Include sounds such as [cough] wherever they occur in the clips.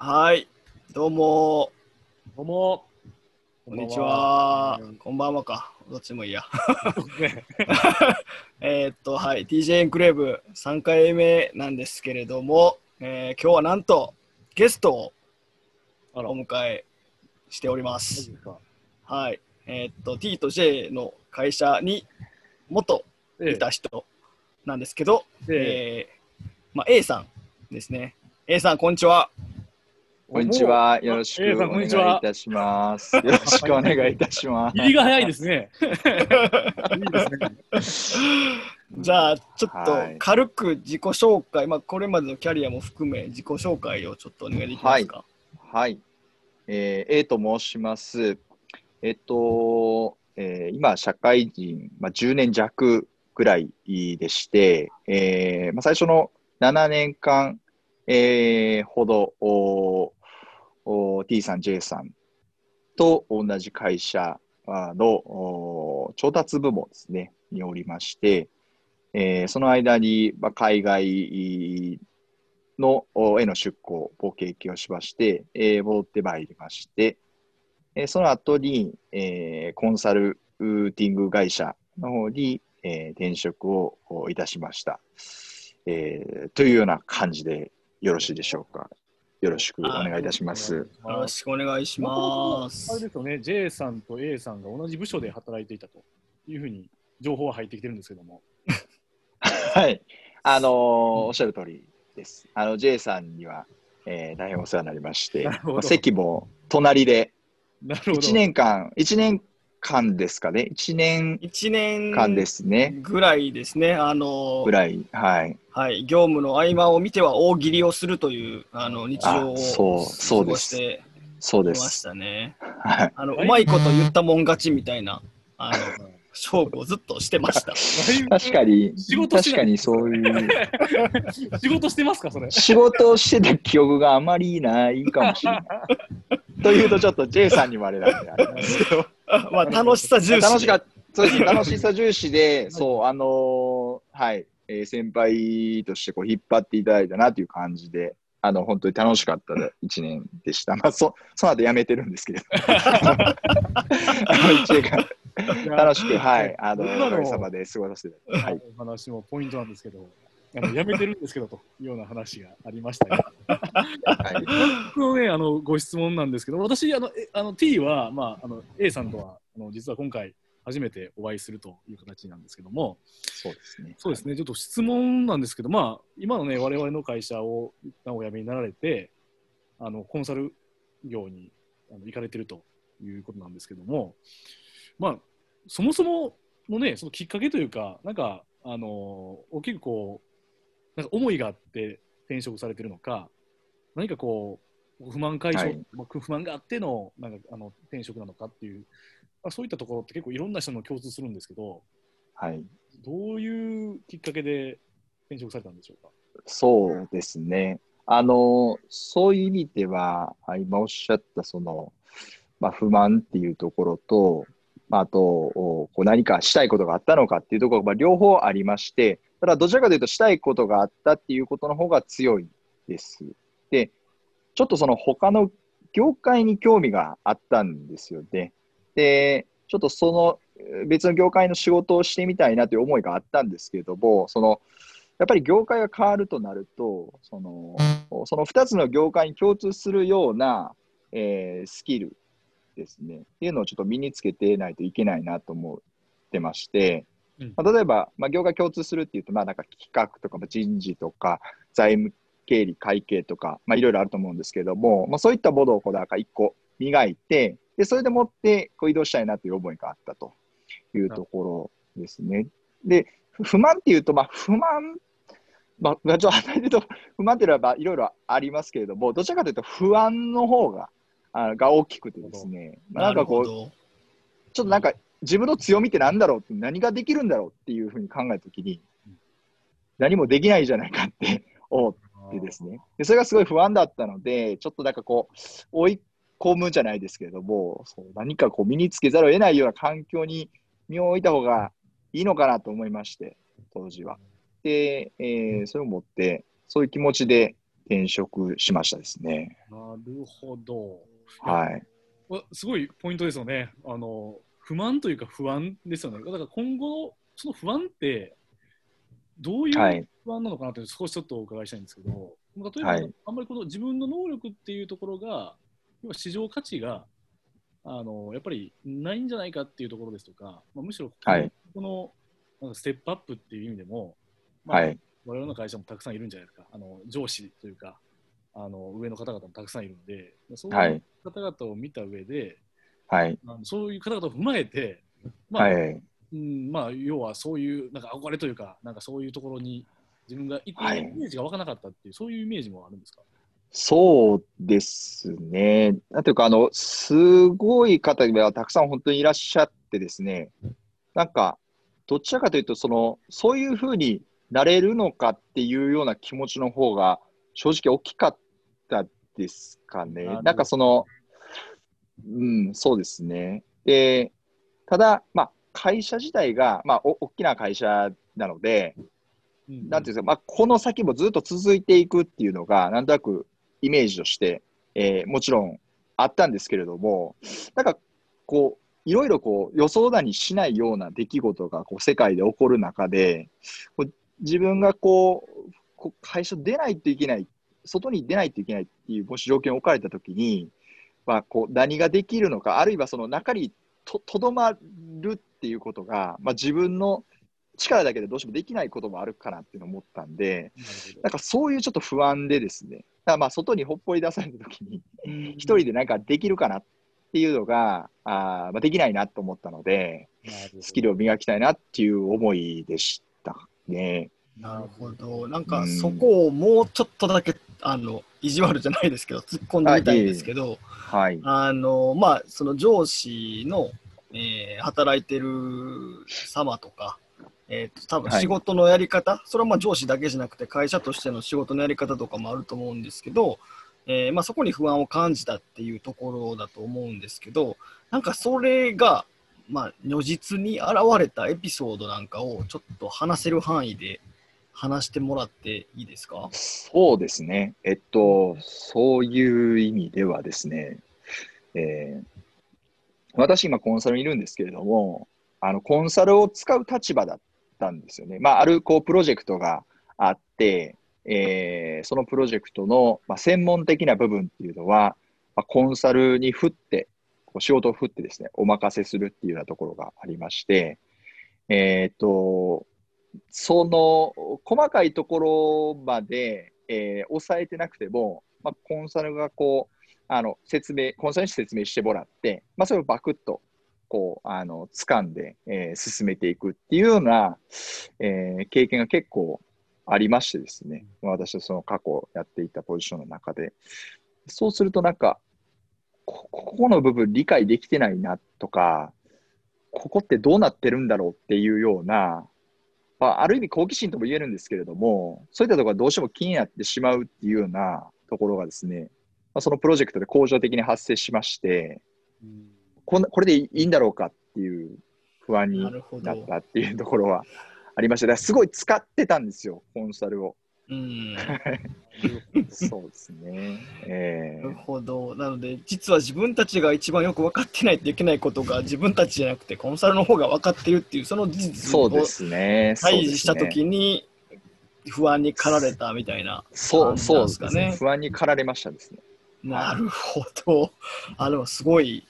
はい、どうも、どうも。こんにちはうん。こんばんはか。どっちもいいや。ね [laughs] えーっと、はい、DJ エンクレーブ3回目なんですけれども、えー今日はなんとゲストをお迎えしておりま。すか。はい、えーっと、T と J の会社に元えいた人なんですけど、えええーまあ、A さんですね。A さん、こんにちは。こんにちは。よろしくお願いいたします。よろしくお願いいたします。入りが早いですね。[laughs] いいですね。じゃあ、ちょっとはい軽く自己紹介、まあ、これまでのキャリアも含め、自己紹介をちょっとお願いできますか？はい。えー、A と申します。えっと、えー今、社会人、まあ、10年弱ぐらいでして、えーまあ、最初の7年間、えーほど T さん、J さんと同じ会社の調達部門ですね、におりまして、えーその間に、まあ、海外のおへの出向を経験をしまして、えー戻ってまいりまして、えーその後に、えーコンサルティング会社の方に、えー転職をいたしました、えーというような感じでよろしいでしょうか。よろしくお願いいたします。よろしくお願いします。あれですよね、J さんと A さんが同じ部署で働いていたというふうに情報は入ってきてるんですけども。はい。あのーおっしゃる通りです。あの、J さんには、えー大変お世話になりまして、まあ席も隣でなるほど。1年間、一年間ですかね、1年1年間ですね、ぐらいですね、あのぐらい、はい。はい、業務の合間を見ては大喜利をするというあの日常をあそうそう過ですごしてそうで。きますしたね。はい。あのうはいまいこと言ったもん勝ちみたいなあの [laughs] 勝負をずっとしてました。確かに仕、事確かにそういう、[laughs] 仕事してますか、それ。仕事をしてた記憶があまりないかもしれない。というと、ちょっと J さんにもあれなんであれなんですけど、[laughs] まあ楽しさ重視で。楽しかった。そうですね楽しさ重視で、[laughs] そう、あのーはい、えー先輩としてこう引っ張っていただいたなという感じで、あの、本当に楽しかった一年でした。まあ、そ、その後辞めてるんですけれど。あ年間、楽しく、はい、あの、おかげさまで過ごさせていただいて、はい。お話もポイントなんですけど、あの辞めてるんですけどというような話がありましたよ。はい、僕のね、あのご質問なんですけど、私、あのえあの T は、まあ、あの A さんとはあの実は今回初めてお会いするという形なんですけども、そうですね。そうですね、ちょっと質問なんですけど、まあ、今のね、我々の会社を一旦お辞めになられて、あのコンサル業にあの行かれてるということなんですけども、まあ、そもそものね、そのきっかけというか、なんか、あの大きくこう、なんか思いがあって転職されてるのか、何かこう、不満解消、はいまあ不満があってのなんかあの転職なのかっていう、まあ、そういったところって結構いろんな人の共通するんですけど、はい。どういうきっかけで転職されたんでしょうか？そうですね。あの、そういう意味では、あ今おっしゃった、その、まあ、不満っていうところと、まあ、あと、おこう何かしたいことがあったのかっていうところが、まあ、両方ありまして、ただ、どちらかというと、したいことがあったっていうことの方が強いです。で、ちょっとその他の業界に興味があったんですよね。で、ちょっとそのえー別の業界の仕事をしてみたいなという思いがあったんですけれども、その、やっぱり業界が変わるとなると、その、その2つの業界に共通するような、えースキルですね、っていうのをちょっと身につけてないといけないなと思ってまして、うんまあ、例えば、まあ、業界共通するっていうと、まあ、なんか企画とかまあ人事とか財務経理会計とか、まあ、いろいろあると思うんですけれども、まあ、そういったものをこうなんか一個磨いて、でそれでもってこう移動したいなという思いがあったというところですね。で、不満っていうと、まあ、不満、まあ、ちょっと離れると、不満っていうのはまあいろいろありますけれども、どちらかというと不安の方があが大きくてですね、まあ、なんかこう、ちょど。っとなんか自分の強みって何だろうって、何ができるんだろうっていうふうに考えたときに、何もできないじゃないかって [laughs] 思ってですね。でそれがすごい不安だったので、ちょっとなんかこう、追い込むじゃないですけれども、そう何かこう身につけざるを得ないような環境に身を置いた方がいいのかなと思いまして、当時は。で、えーそれを持って、そういう気持ちで転職しましたですね。なるほど。はい。わすごいポイントですよね。あの不満というか不安ですよね。だから今後、その不安って、どういはいう不安なのかなって少しちょっとお伺いしたいんですけど、例えば、はいあんまりこの自分の能力っていうところが、要は市場価値があのやっぱりないんじゃないかっていうところですとか、まあ、むしろはいこのなんかステップアップっていう意味でも、まあはい。我々の会社もたくさんいるんじゃないですか、あの上司というかあの上の方々もたくさんいるので、そうはいいう方々を見た上で、はい。あのそういう方々を踏まえて、まあはい。うんまあ、要はそういうなんか憧れというか、なんかそういうところに自分が行くはいイメージが湧かなかったっていう、そういうイメージもあるんですか？そうですね。なんていうか、あの、すごい方がたくさん本当にいらっしゃってですね、なんか、どちらかというと、その、そういうふうになれるのかっていうような気持ちの方が、正直大きかったですかね。なんかその、うん、そうですね。で、ただ、まあ、会社自体が、まあ、お大きな会社なので、うん。なんていうんですか、まあ、この先もずっと続いていくっていうのが、なんとなくイメージとして、えーもちろんあったんですけれども、なんかこう、いろいろこう予想だにしないような出来事がこう世界で起こる中で、こう自分がこうこう会社出ないといけない、外に出ないといけないっていうもし条件を置かれたときに、まあ、こう何ができるのか、あるいはその中にととどまるっていうことが、まあ、自分の力だけでどうしてもできないこともあるかなっていうのを思ったんで、なんかそういうちょっと不安でですね、だまあ外にほっぽり出されたときに、一人でなんかできるかなっていうのが、あーまあ、できないなと思ったので、スキルを磨きたいなっていう思いでしたね。なるほど。なんかそこをもうちょっとだけ、あの、意地悪じゃないですけど、突っ込んでみたいんですけど、はい。あの、まあ、その上司の、えー働いてる様とか、えーと多分はい仕事のやり方、それはまあ上司だけじゃなくて会社としての仕事のやり方とかもあると思うんですけど、えーまあ、そこに不安を感じたっていうところだと思うんですけど、なんかそれが、まあ、如実に現れたエピソードなんかをちょっと話せる範囲で話してもらっていいですか？そうですね。えっと、そういう意味ではですね、えー私今コンサルにいるんですけれども、あの、コンサルを使う立場だったんですよね。まあ、ある、こう、プロジェクトがあって、えーそのプロジェクトの、まあ、専門的な部分っていうのは、まあ、コンサルに振って、こう仕事を振ってですね、お任せするっていうようなところがありまして、えっと、その細かいところまで、えー抑えてなくても、まあ、コンサルがこう、あの、説明、コンサルに説明してもらって、まあ、それをバクッと、こう、あの、掴んで、えー進めていくっていうような、えー経験が結構ありましてですね、ま私はその過去やっていたポジションの中で、そうするとなんか、こここの部分理解できてないなとか、ここってどうなってるんだろうっていうような、まあ、ある意味好奇心とも言えるんですけれども、そういったところがどうしても気になってしまうっていうようなところがですね、まあ、そのプロジェクトで恒常的に発生しまして、うんこんなこれでいいんだろうかっていう不安に。なったっていうところはありました。だからすごい使ってたんですよ、コンサルを。うん。[laughs] そうですね。えなるほど。なので、実は自分たちが一番よく分かってないといけないことが、自分たちじゃなくて、コンサルの方が分かってるっていう、その事ー実をそうですね。そう対峙したときに、不安に駆られたみたいな。そう、そうですかねね。不安に駆られましたですね。なるほど。あ、でもすごい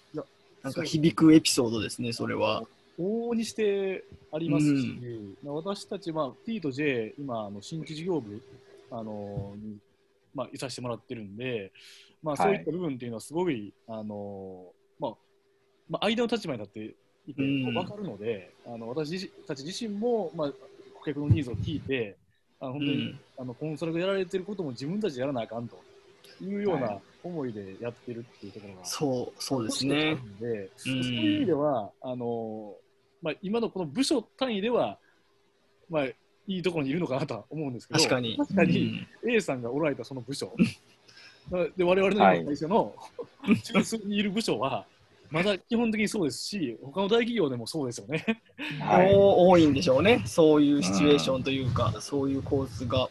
なんか響くエピソードですね、それは。往々にしてありますし、まあ私たち、まあ、T と J、今、あの新規事業部あのに、まあ、いさせてもらってるんで、まあ、はい。そういった部分っていうのはすごい、あのまあまあ、間の立場に立っていてうん。分かるので、あの私たち自身も、まあ、顧客のニーズを聞いて、あの本当に、うん。あのコンサルがやられてることも自分たちでやらなあかんというようはな思いでやってるっていうところが。そう、そうですね。で、うん。そういう意味では、あのまあ、今のこの部署単位では、まあ、いいところにいるのかなとは思うんですけど、確かに。確かに A さんがおられたその部署、で我々の今会社の中枢にいる部署は、まだ基本的にそうですし、他の大企業でもそうですよね。はい。多多いんでしょうね、そういうシチュエーションというか、そういう構図が。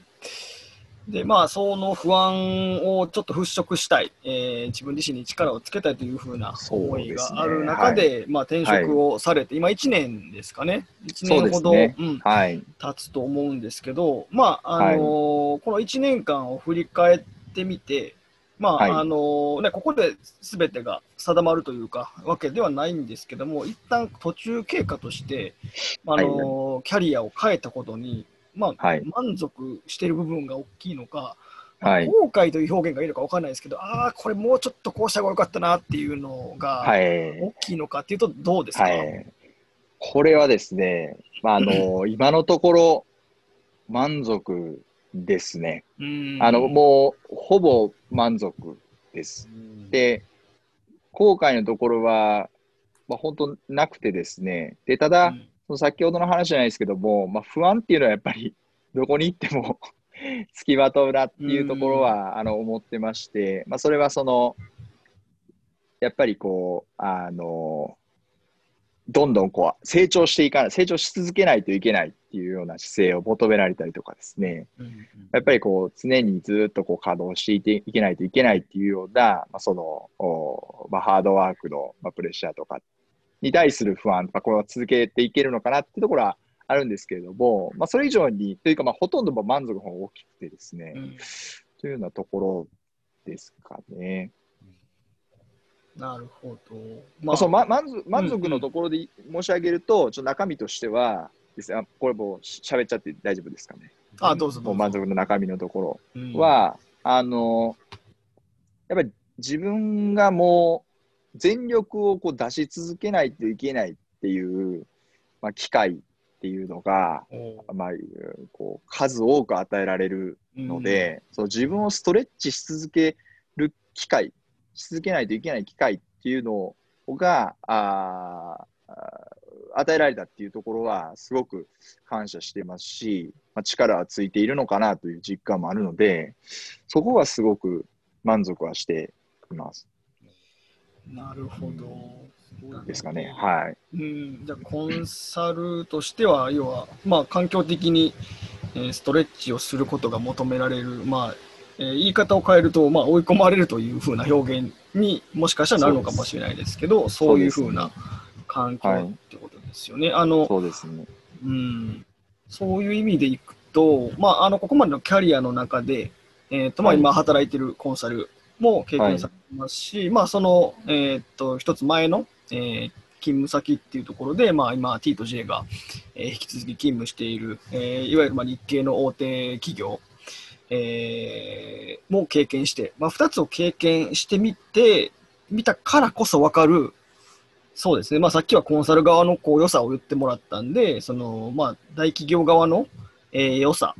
で、まあ、その不安をちょっと払拭したい、えー自分自身に力をつけたいというふうな思いがある中で、まあ、転職をされて、今1年ですかね、1年ほど、そうね。うん、はい。経つと思うんですけど、まあ、あのーこの1年間を振り返ってみて、まあ、はい。あのーね、ここで全てが定まるというか、わけではないんですけども、一旦途中経過として、あのーキャリアを変えたことに、まあ、はい満足している部分が大きいのか、はい。後悔という表現がいいのか分かんないですけど、ああ、これもうちょっとこうした方がよかったなっていうのがはい。大きいのかっていうと、どうですか、はい。これはですね、まあ、あの、[laughs] 今のところ、満足ですね。うんあの、もう、ほぼ満足です。で、後悔のところは、まあ、本当なくてですね。で、ただ、その先ほどの話じゃないですけども、まあ、不安っていうのはやっぱり、[laughs] どこに行っても [laughs] つきまとうなっていうところは、あの、思ってまして、まあ、それはその、やっぱりこう、あの、どんどんこう、成長していかない、成長し続けないといけないっていうような姿勢を求められたりとかですね。うんうんやっぱりこう常にずっとこう稼働していていけないといけないっていうような、まあ、その、おまあ、ハードワークの、まあ、プレッシャーとかに対する不安、まあ、これは続けていけるのかなっていうところはあるんですけれども、まあ、それ以上に、というか、まあ、ほとんどまあ満足の方が大きくてですね、うんというようなところですかね。なるほど。まあ、そうま満足満足のところで申し上げると、ちょっと中身としてはですこれもうし喋っちゃって大丈夫ですかね。あ、どうぞどうぞ。もう満足の中身のところ。うん、は、あの、やっぱり自分がもう全力をこう出し続けないといけないっていう、まあ、機会っていうのが、おまあ、こう数多く与えられるので、そう自分をストレッチし続ける機会、し続けないといけない機会っていうのが、あ与えられたっていうところはすごく感謝してますし、まあ、力はついているのかなという実感もあるので、そこはすごく満足はしています。なるほど。ですかね。はい。うん、じゃあコンサルとしては、要は、まあ、環境的に、えーストレッチをすることが求められる、まあえー言い方を変えると、まあ、追い込まれるというふうな表現にもしかしたらなるのかもしれないですけど、そういうふうな環境ってことですよね。あのそうですね。うん、そういう意味でいくと、まあ、あのここまでのキャリアの中で、えーとまあ、はい今働いてるコンサルも経験されてますし、まあ、その、えー、と一つ前の、えー勤務先っていうところで、まあ、今 T と J が、えー引き続き勤務している、えーいわゆるまあ日系の大手企業、えーも経験して、まあ、2つを経験してみて、見たからこそ分かる、そうですね、まあ、さっきはコンサル側のこう良さを言ってもらったんで、そのまあ、大企業側の、えー良さ、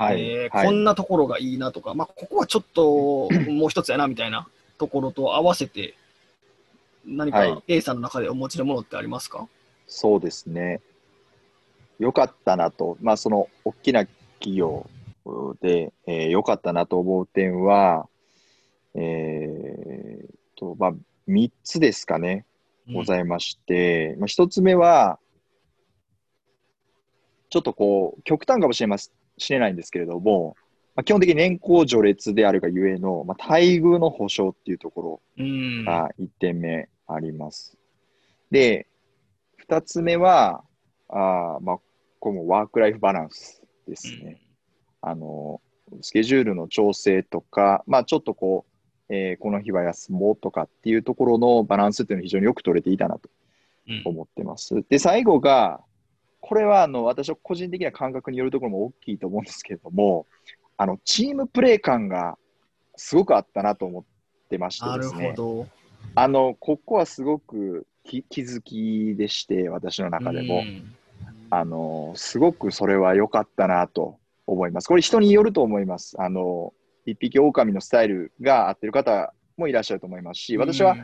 はい。えーはい、こんなところがいいなとか、まあ、ここはちょっと [laughs] もう一つやなみたいなところと合わせて、何かはい。A さんの中でお持ちのものってありますか、そうですね。よかったなと、まあ、その大きな企業で、えー、よかったなと思う点は、えーとまあ、3つですかね、ございまして、まあ、1つ目は、ちょっとこう、極端かもしれますしれないんですけれども、まあ、基本的に年功序列であるがゆえの、まあ、待遇の保障っていうところうんが1点目あります。で、2つ目は、あーまあ、これもワークライフバランスですね。あの、スケジュールの調整とか、まあ、ちょっとこう、えーこの日は休もうとかっていうところのバランスっていうのは非常によく取れていたなとうん思ってます。で、最後が、これはあの私は個人的な感覚によるところも大きいと思うんですけれども、あのチームプレー感がすごくあったなと思ってましてですね。あの、ここはすごく気気づきでして、私の中でも。うんあの、すごくそれは良かったなと思います。これ人によると思います。あの、一匹狼のスタイルが合ってる方もいらっしゃると思いますし、私は、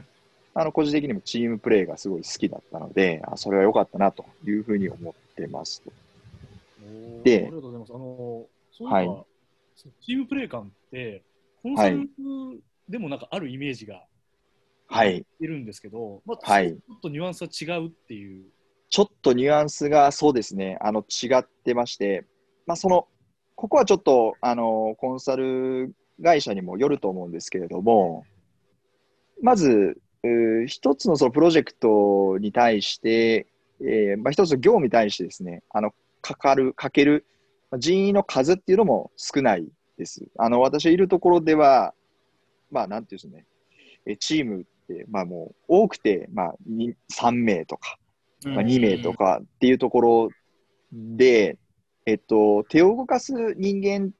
あの、個人的にもチームプレーがすごい好きだったので、あそれは良かったなというふうに思ってます。でありがとうございます。あの、そういえば、はいチームプレー感って、コンサルでもなんかあるイメージがはい。いるんですけど、まあ、はいちょっとニュアンスは違うっていう。ちょっとニュアンスがそうですね、あの、違ってまして、まあ、その、ここはちょっと、あの、コンサル会社にもよると思うんですけれども、まず、一つのそのプロジェクトに対して、えーまあ、一つの業務に対してですね、あの、かかる、かける人員の数っていうのも少ないです。あの、私いるところでは、まあ、なんていうんですね、チームって、まあもう多くて、まあ3名とか、まあ、2名とかっていうところで、えっと、手を動かす人間っ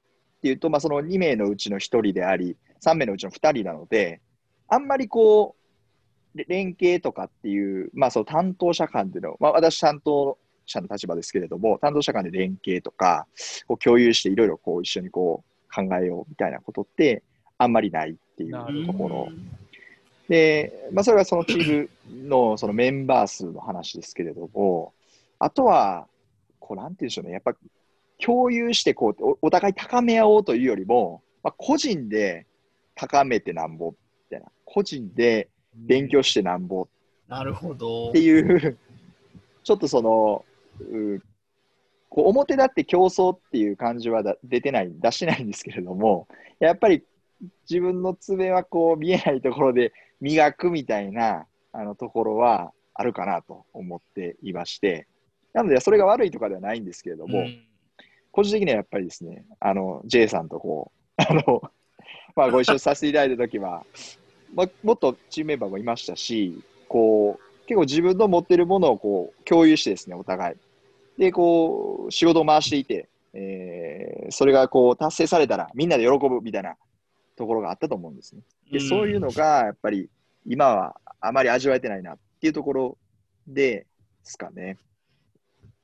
ていうと、まあその2名のうちの1人であり、3名のうちの2人なので、あんまりこう、連携とかっていう、まあその担当者間での、まあ私担当者の立場ですけれども、担当者間で連携とか、こう共有していろいろこう一緒にこう考えようみたいなことって、あんまりないっていうところ。で、まあ、それがそのチームのそのメンバー数の話ですけれども、あとは、こう、なんていうんでしょうね、やっぱ共有してこうお、お互い高め合おうというよりも、まあ、個人で高めてなんぼみたいな、個人で勉強してなんぼ。なるほど。っていう、ちょっとその、うこう表立って競争っていう感じは出てない、出してないんですけれども、やっぱり自分の爪はこう見えないところで磨くみたいなあのところはあるかなと思っていまして、なのでそれが悪いとかではないんですけれども、うん、個人的にはやっぱりですね、あの J さんとこう、あのまあ、ご一緒させていただいたときは、まあ、もっとチームメンバーもいましたし、こう結構自分の持ってるものをこう共有してですね、お互い。で、こう、仕事を回していて、えー、それがこう達成されたらみんなで喜ぶみたいなところがあったと思うんですね。で、そういうのがやっぱり今はあまり味わえてないなっていうところですかね。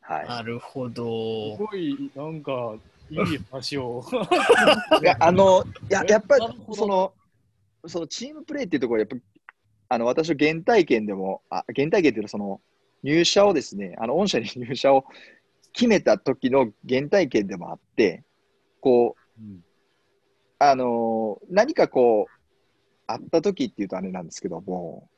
はい。なるほど。すごい、なんか、いい話を。いや、あの、ややっぱり、[laughs] その、そのチームプレーっていうところやっぱあの、私は原体験でも、あ原体験っていうのはその、入社をですね、あの、御社に入社を決めた時の原体験でもあって、こう、うん、あの何かこう、あった時っていうとあれなんですけども、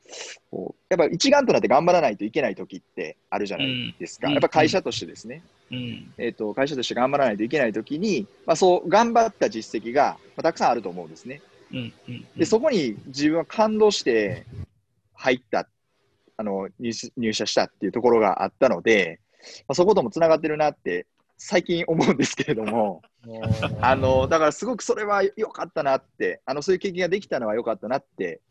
こうやっぱ一丸となって頑張らないといけない時ってあるじゃないですか。うん、やっぱ会社としてですね。うん、えっ、ー、と、会社として頑張らないといけない時に、まあそう、頑張った実績が、まあ、たくさんあると思うんですね。うんで、そこに自分は感動して入った、あの、入社したっていうところがあったので、まあ、そこともつながってるなって最近思うんですけれども、[laughs] あの、だからすごくそれは良かったなって、あの、そういう経験ができたのは良かったなって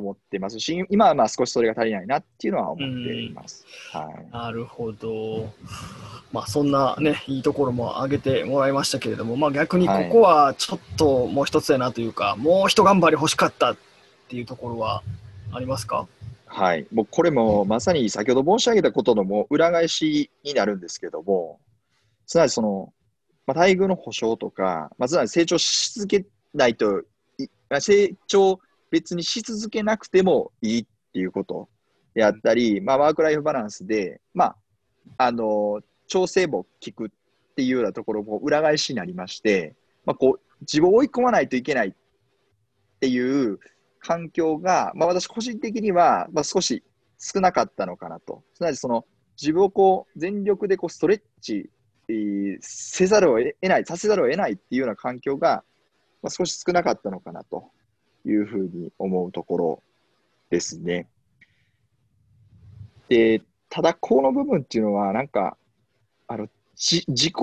思ってますし、今はまあ少しそれが足りないなっていうのは思っています。はい、なるほど。まあそんなね、いいところも挙げてもらいましたけれども、まあ逆にここはちょっともう一つやなというか、はい、もう一頑張り欲しかったっていうところはありますか？はい、もうこれもまさに先ほど申し上げたことのも裏返しになるんですけども、すなわちその、まあ、待遇の保障とか、まあ、すなわち成長し続けないと、成長別にし続けなくてもいいっていうことであったり、まあ、ワークライフバランスで、まあ、あの、調整も効くっていうようなところも裏返しになりまして、まあ、こう、自分を追い込まないといけないっていう環境が、まあ、私個人的には、まあ、少し少なかったのかなと。すなわちその、自分をこう、全力でこうストレッチせざるを得ない、させざるを得ないっていうような環境が、まあ、少し少なかったのかなというふうに思うところですね。で、ただ、この部分っていうのは、なんか、あの、じ自己、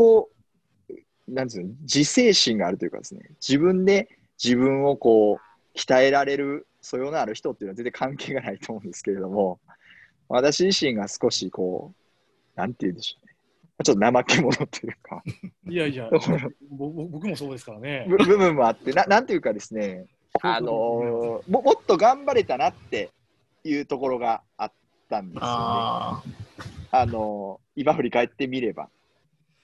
なんですう自制心があるというかですね、自分で自分をこう、鍛えられる素養のある人っていうのは全然関係がないと思うんですけれども、私自身が少しこう、なんて言うんでしょうちょっと怠け者というかいやいや、僕もそうですからね。部分もあって、ななんていうかですね、あのー、ももっと頑張れたなっていうところがあったんですよね。あ、あのー、今振り返ってみれば。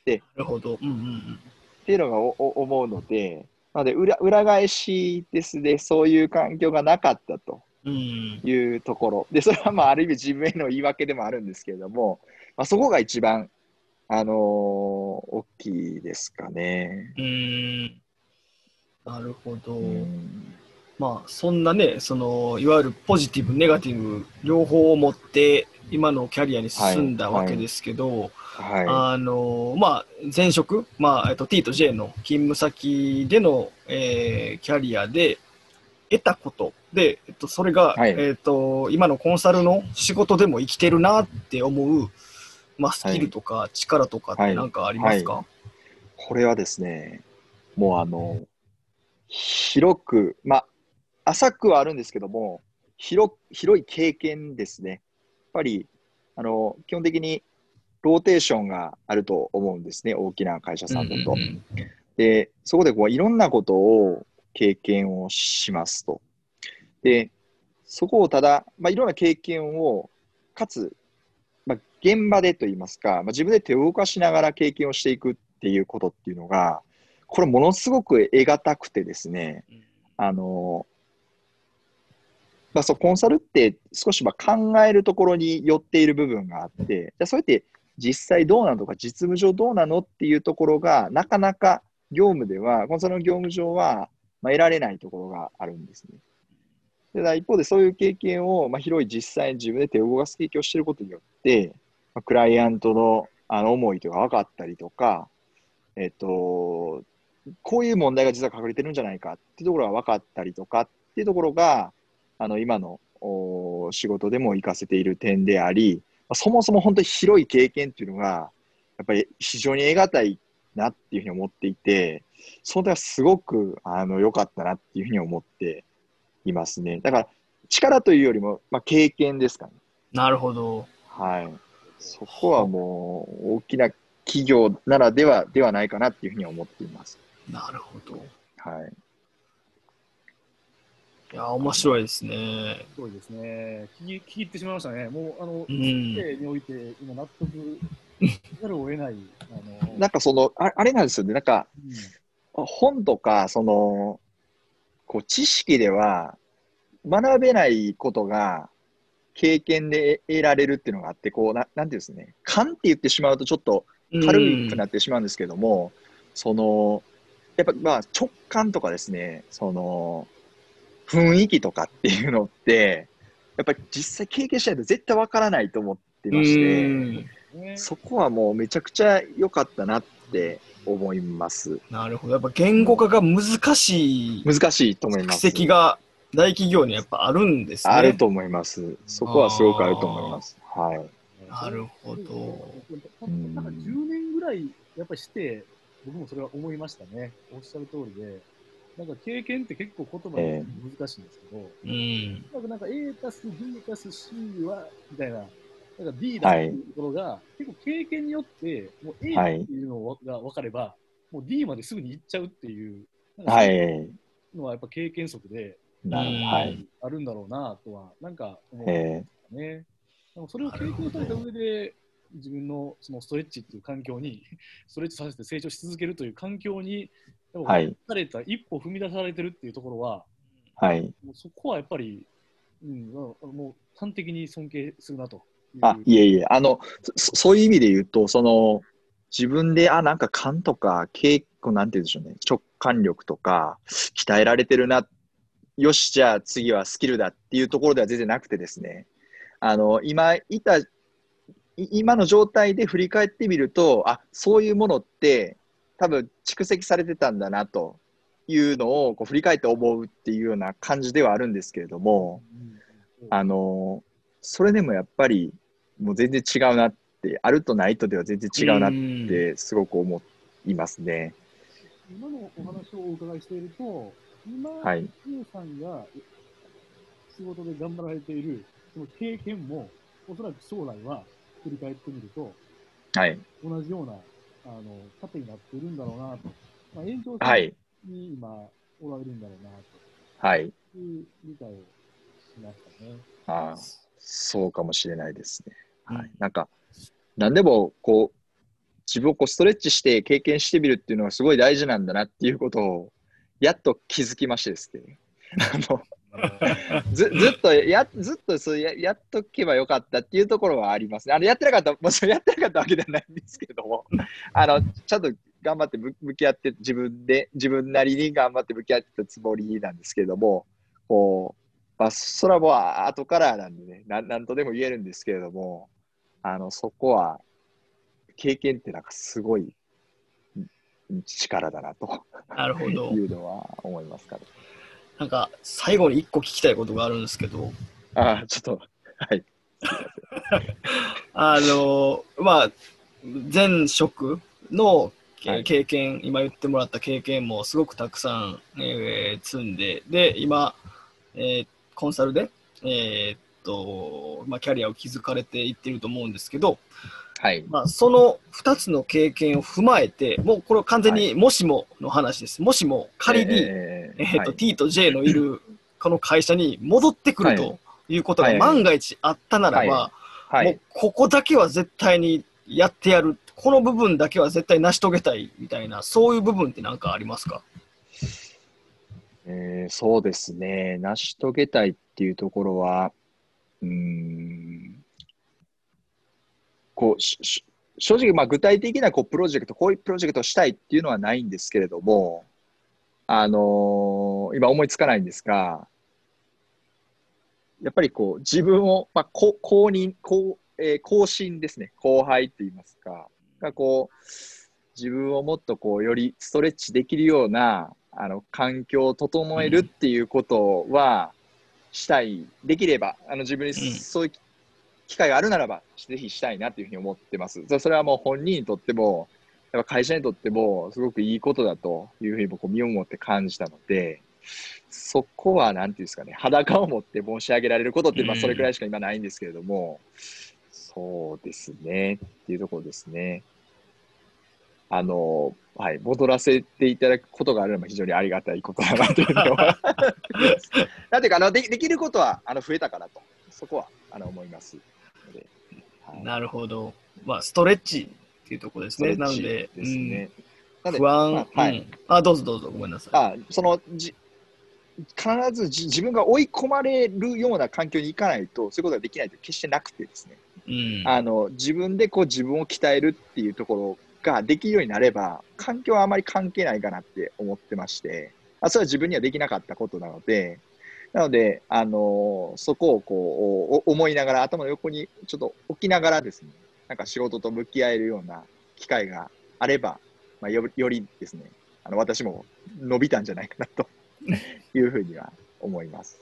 で、なるほど。うんうんうん、っていうのがおお思うので、なので裏裏返しですね、そういう環境がなかったというところ。で、それはまあある意味自分への言い訳でもあるんですけれども、まあ、そこが一番あのー、大きいですかね。うん。なるほど。まあ、そんなね、その、いわゆるポジティブ、ネガティブ、両方を持って今のキャリアに進んだわけですけど、はあのまあ、前職、まあえっと、T と J の勤務先での、えーキャリアで得たことで、えっと、それが、はい。えっと、今のコンサルの仕事でも生きてるなって思う、まあ、スキルとか力とかって何かありますか、い。これはですね、もうあの、広く、まあ、浅くはあるんですけども、広広い経験ですね。やっぱり、あの、基本的にローテーションがあると思うんですね、大きな会社さんだと。で、そこでこういろんなことを経験をしますと。で、そこをただ、まあ、いろんな経験を、かつ、まあ、現場でといいますか、まあ、自分で手を動かしながら経験をしていくっていうことっていうのが、これものすごく得難くてですね、あの、まあ、そうコンサルって少しまあ考えるところに寄っている部分があって、じゃあそれって実際どうなのとか実務上どうなのっていうところがなかなか業務では、コンサルの業務上はまあ得られないところがあるんですね。ただ一方でそういう経験を、まあ、広い実際に自分で手を動かす経験をしていることによって、まあ、クライアントのあの思いとか分かったりとか、えっと、こういう問題が実は隠れてるんじゃないかっていうところが分かったりとかっていうところが、あの今のお仕事でも活かせている点であり、まあそもそも本当に広い経験っていうのが、やっぱり非常に得難いなっていうふうに思っていて、その点はすごくあの良かったなっていうふうに思っていますね。だから力というよりも、まあ、経験ですかね。なるほど。はい。そこはもう大きな企業ならではではないかなっていうふうに思っています。なるほど。はい。いや、面白いですね。すごいですね。聞き聞き入ってしまいましたね。もう、あの、うん人生において、今、納得せざるを得ない、あの、[laughs] なんかその、ああれなんですよね。なんかうん本とか、その、こう知識では学べないことが経験で得られるっていうのがあって、こう、ななんていうんですね。勘って言ってしまうとちょっと軽くなってしまうんですけども、その、やっぱまあ直感とかですね、その、雰囲気とかっていうのって、やっぱり実際経験しないと絶対わからないと思ってまして、そこはもうめちゃくちゃ良かったなって思います。なるほど。やっぱ言語化が難しい難しいと思います。蓄積が大企業にやっぱあるんですね。あると思います。そこはすごくあると思います。はい。なるほど。なんか10年ぐらい、やっぱりして、僕もそれは思いましたね。おっしゃる通りで。なんか経験って結構言葉で難しいんですけど、うん。なんかなんか A たす B たす C は、みたいな、なんか D だっていうところが、結構経験によって、もう A っていうのが分かれば、もう D まですぐに行っちゃうっていう、はい。のはやっぱ経験則で、なうんはい。あるんだろうなとは、なんか思うんえですね。でもそれを経験された上で、自分のそのストレッチっていう環境に、ストレッチさせて成長し続けるという環境に、でもはい。された一歩踏み出されてるっていうところは、ーはい。もうそこはやっぱり、うん、もう端的に尊敬するなと。あ、いえいえ、あの、そそういう意味で言うと、その、自分で、あ、なんか勘とか、稽古、なんて言うんでしょうね、直感力とか、鍛えられてるな、よし、じゃあ次はスキルだっていうところでは全然なくてですね、あの、今いた、い今の状態で振り返ってみると、あ、そういうものって、多分蓄積されてたんだなというのをこう振り返って思うっていうような感じではあるんですけれども、うんあのそれでもやっぱりもう全然違うなって、あるとないとでは全然違うなっんてすごく思いますね。今のお話をお伺いしていると、今、はい。さんが仕事で頑張られているその経験も、おそらく将来は振り返ってみると、はい。同じようなあの盾になっているんだろうなと、まあ、延長線はい。に今、おられるんだろうなはい。という理解をしましたね。ああそうかもしれないですね。はいうん。なんか、何でもこう、自分をこうストレッチして経験してみるっていうのがすごい大事なんだなっていうことを、やっと気づきましてですね。あの [laughs] ずずっとや、ずっとそうややっとけばよかったっていうところはありますね。あのやってなかった、[laughs] もちろんやってなかったわけではないんですけども、あのちゃんと頑張って向向き合って、自分で、自分なりに頑張って向き合ってたつもりなんですけれども、こう、まあ、それはもう後からなんでね、なんなんとでも言えるんですけれども、あの、そこは、経験ってなんかすごいん力だなとなるほど。[laughs] いうのは思いますから。なんか、最後に一個聞きたいことがあるんですけど、ああ、ちょっと、はい。[laughs] あの、まあ、前職のけはい経験、今言ってもらった経験もすごくたくさん、えー積んで、で、今、えーコンサルで、えーっと、まあ、キャリアを築かれていってると思うんですけど、はい。まあ、その2つの経験を踏まえて、もうこれは完全にもしもの話です。もしも仮に、ええーっとはい T と J のいるこの会社に戻ってくるはということがはい万が一あったならば、ははいもう。ここだけは絶対にやってやる、この部分だけは絶対成し遂げたいみたいな、そういう部分って何かありますか？えーそうですね。成し遂げたいっていうところは、うーん、こう、しし正直、まあ、具体的なこうプロジェクト、こういうプロジェクトをしたいっていうのはないんですけれども、あのー今思いつかないんですが、やっぱりこう自分を、まあ、こ公認、こうえー後進ですね、後輩って言いますか、がこう、自分をもっとこうよりストレッチできるようなあの環境を整えるっていうことはしたい、できればあの自分にん。そういう機会があるならばぜひしたいなというふうに思ってます。そそれはもう本人にとってもやっぱ会社にとってもすごくいいことだというふうに僕身をもって感じたのでそこはなんていうんですかね裸を持って申し上げられることって、まあ、うんそれくらいしか今ないんですけれども、そうですねっていうところですね。あの、はい、戻らせていただくことがあるのも非常にありがたいことだなというのは。[laughs] なんていうかあので、できることはあの増えたかなと、そこはあの思いますので。はいなるほど。まあ、ストレッチっていうところですね。なのでですね。不安、まあはいうんあ、どうぞどうぞ、ごめんなさい。あそのじ必ずじ自分が追い込まれるような環境に行かないと、そういうことができないと決してなくてですね、うん、あの自分でこう自分を鍛えるっていうところができるようになれば、環境はあまり関係ないかなって思ってまして、あそれは自分にはできなかったことなので、なので、あのそこをこうお思いながら、頭の横にちょっと置きながらですね、なんか仕事と向き合えるような機会があれば、まあ、よよりですね、あの私も伸びたんじゃないかなというふうには思います。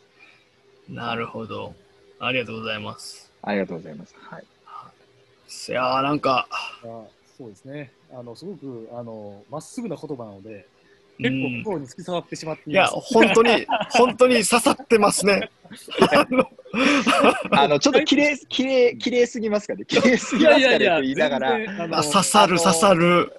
なるほど。ありがとうございます。ありがとうございます。はい。いやー、なんか、あそうですね。あの、すごく、あの、まっすぐな言葉なので、うん結構心に突き刺さってしまっていや。本当に、[laughs] 本当に刺さってますね。[laughs] あのちょっと綺麗、綺麗、綺麗すぎますかね？綺麗すぎますかねって言いながら。刺さる、刺さる。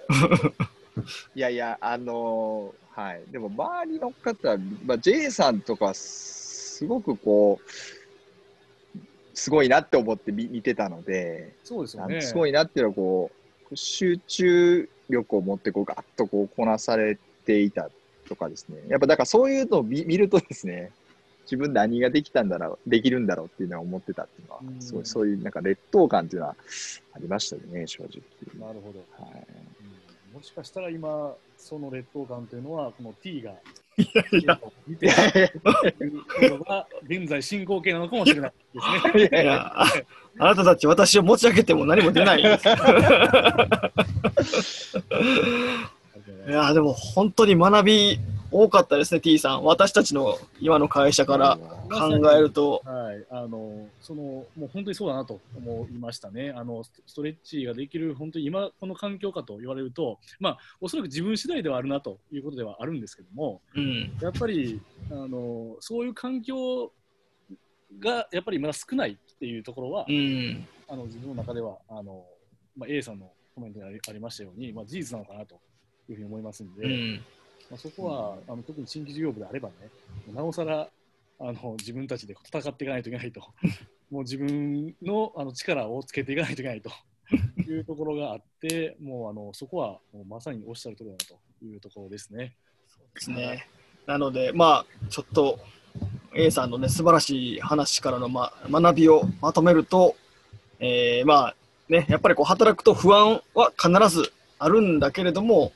いやいや、あのーはい。でも、周りの方、まあ、J さんとか、すごくこう、すごいなって思って見見てたので、そうですよね。すごいなっていうのは、こう、集中力を持って、こう、ガッとこう、こなされていたとかですね。やっぱ、だからそういうのを見見るとですね、自分何ができたんだろう、できるんだろうっていうのは思ってたっていうのはう、んすごい、そういうなんか劣等感っていうのはありましたよね、正直。なるほど。はいうんもしかしたら今、その劣等感というのは、この T がいや、見ているのが現在進行形なのかもしれないですね。いやいやああなたたち私を持ち上げても何も出ないです。[laughs] いや、でも本当に学び多かったですね、T さん。私たちの今の会社から考えると。はい、あのそのもう本当にそうだなと思いましたね。あのスストレッチができる本当に今この環境かと言われると、まあおそらく自分次第ではあるなということではあるんですけども、うん。やっぱりあのそういう環境がやっぱりまだ少ないっていうところは、うん。あの自分の中ではあのまあ A さんのコメントにありありましたように、まあ事実なのかなというふうに思いますので。うん。まあ、そこはあの特に新規事業部であればね、なおさらあの自分たちで戦っていかないといけないと、[laughs] もう自分のあの力をつけていかないといけないというところがあって、もうあのそこはもうまさにおっしゃる通りだなというところですね。ですね。なので、まあ、ちょっと A さんのね、素晴らしい話からの、ま、学びをまとめると、えーまあね、やっぱりこう働くと不安は必ずあるんだけれども、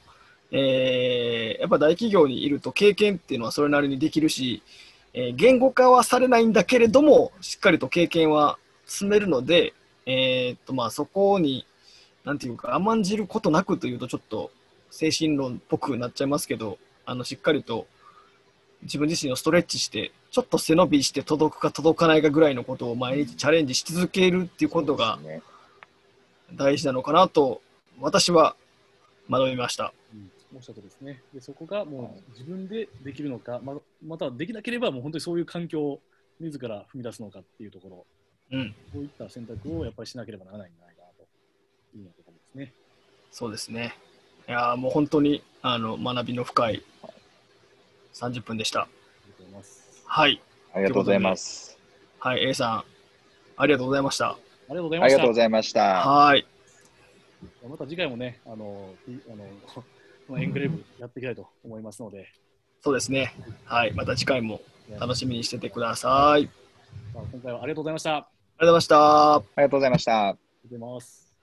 えーやっぱ大企業にいると経験っていうのはそれなりにできるし、えー言語化はされないんだけれども、しっかりと経験は積めるので、えーっとまあ、そこに、なんていうか、甘んじることなくというと、ちょっと精神論っぽくなっちゃいますけど、あのしっかりと自分自身をストレッチして、ちょっと背伸びして届くか届かないかぐらいのことを毎日チャレンジし続けるっていうことが大事なのかなと、私は学びました。うんおっしゃるとりですね。でそこがもう自分でできるのか、ままたはできなければもう本当にそういう環境を自ら踏み出すのかっていうところ、うん、こういった選択をやっぱりしなければならないんじゃないかなというようなところですね。そうですね。いやーもう本当にあの学びの深い30分でした。ありがとうございます。はい。ありがとうございます。はい、A さん、ありがとうございました。ありがとうございましたありがとうご。ざいました。はい。また次回もね、あの、いあのこのエンクレーブやっていきたいと思いますので、そうですね。はい。また次回もね楽しみにしててください。ありがとまあ今回はありがとうございました。ありうございました。ありがとうございました。がとうございます。